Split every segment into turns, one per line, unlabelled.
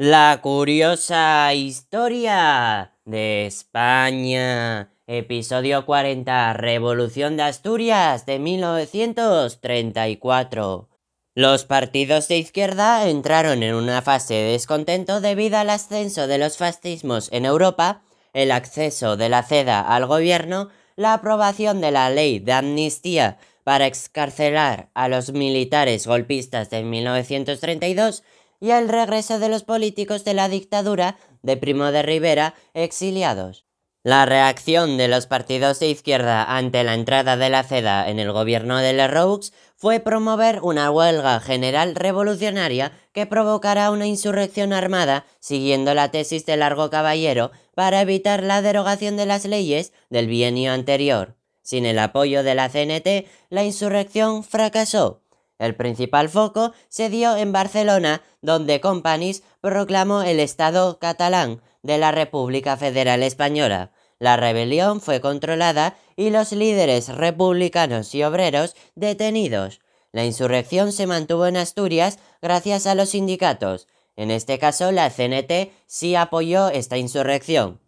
La curiosa historia de España. Episodio 40. Revolución de Asturias de 1934. Los partidos de izquierda entraron en una fase de descontento debido al ascenso de los fascismos en Europa, el acceso de la CEDA al gobierno, la aprobación de la ley de amnistía para excarcelar a los militares golpistas de 1932 y el regreso de los políticos de la dictadura de Primo de Rivera exiliados. La reacción de los partidos de izquierda ante la entrada de la CEDA en el gobierno de Roux fue promover una huelga general revolucionaria que provocará una insurrección armada siguiendo la tesis de Largo Caballero para evitar la derogación de las leyes del bienio anterior. Sin el apoyo de la CNT, la insurrección fracasó el principal foco se dio en Barcelona, donde Companys proclamó el Estado catalán de la República Federal Española. La rebelión fue controlada y los líderes republicanos y obreros detenidos. La insurrección se mantuvo en Asturias gracias a los sindicatos. En este caso, la CNT sí apoyó esta insurrección.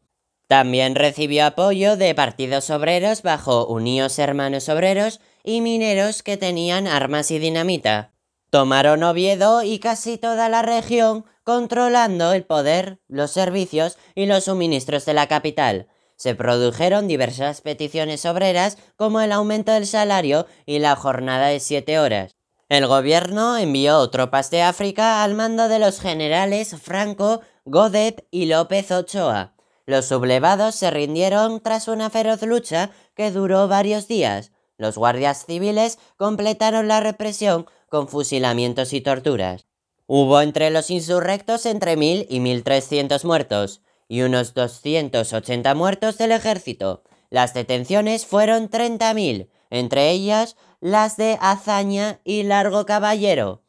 También recibió apoyo de partidos obreros bajo Unidos Hermanos Obreros y mineros que tenían armas y dinamita. Tomaron Oviedo y casi toda la región, controlando el poder, los servicios y los suministros de la capital. Se produjeron diversas peticiones obreras como el aumento del salario y la jornada de siete horas. El gobierno envió tropas de África al mando de los generales Franco, Godet y López Ochoa. Los sublevados se rindieron tras una feroz lucha que duró varios días. Los guardias civiles completaron la represión con fusilamientos y torturas. Hubo entre los insurrectos entre 1.000 y 1.300 muertos y unos 280 muertos del ejército. Las detenciones fueron 30.000, entre ellas las de Azaña y Largo Caballero.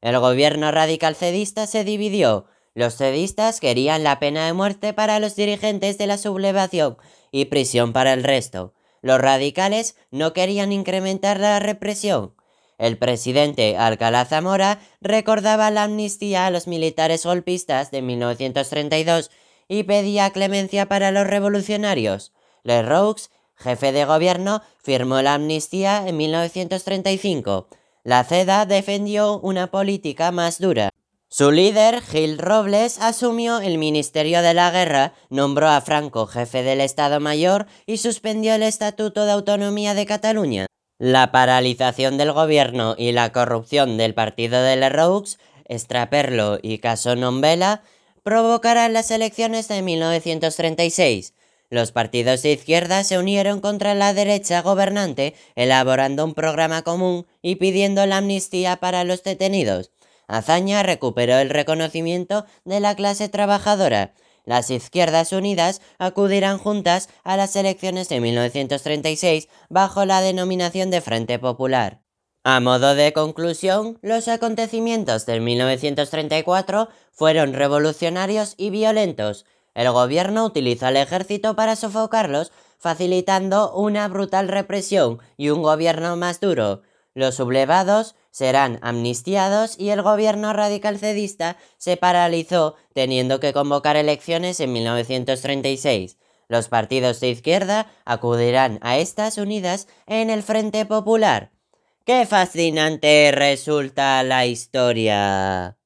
El gobierno radical cedista se dividió los cedistas querían la pena de muerte para los dirigentes de la sublevación y prisión para el resto. Los radicales no querían incrementar la represión. El presidente Alcalá Zamora recordaba la amnistía a los militares golpistas de 1932 y pedía clemencia para los revolucionarios. Le Roux, jefe de gobierno, firmó la amnistía en 1935. La CEDA defendió una política más dura. Su líder, Gil Robles, asumió el Ministerio de la Guerra, nombró a Franco jefe del Estado Mayor y suspendió el Estatuto de Autonomía de Cataluña. La paralización del gobierno y la corrupción del partido de Lerroux, Estraperlo y Caso Nombela provocarán las elecciones de 1936. Los partidos de izquierda se unieron contra la derecha gobernante, elaborando un programa común y pidiendo la amnistía para los detenidos. Azaña recuperó el reconocimiento de la clase trabajadora. Las izquierdas unidas acudirán juntas a las elecciones de 1936 bajo la denominación de Frente Popular. A modo de conclusión, los acontecimientos de 1934 fueron revolucionarios y violentos. El gobierno utilizó al ejército para sofocarlos, facilitando una brutal represión y un gobierno más duro. Los sublevados serán amnistiados y el gobierno radical cedista se paralizó teniendo que convocar elecciones en 1936. Los partidos de izquierda acudirán a estas unidas en el Frente Popular. ¡Qué fascinante resulta la historia!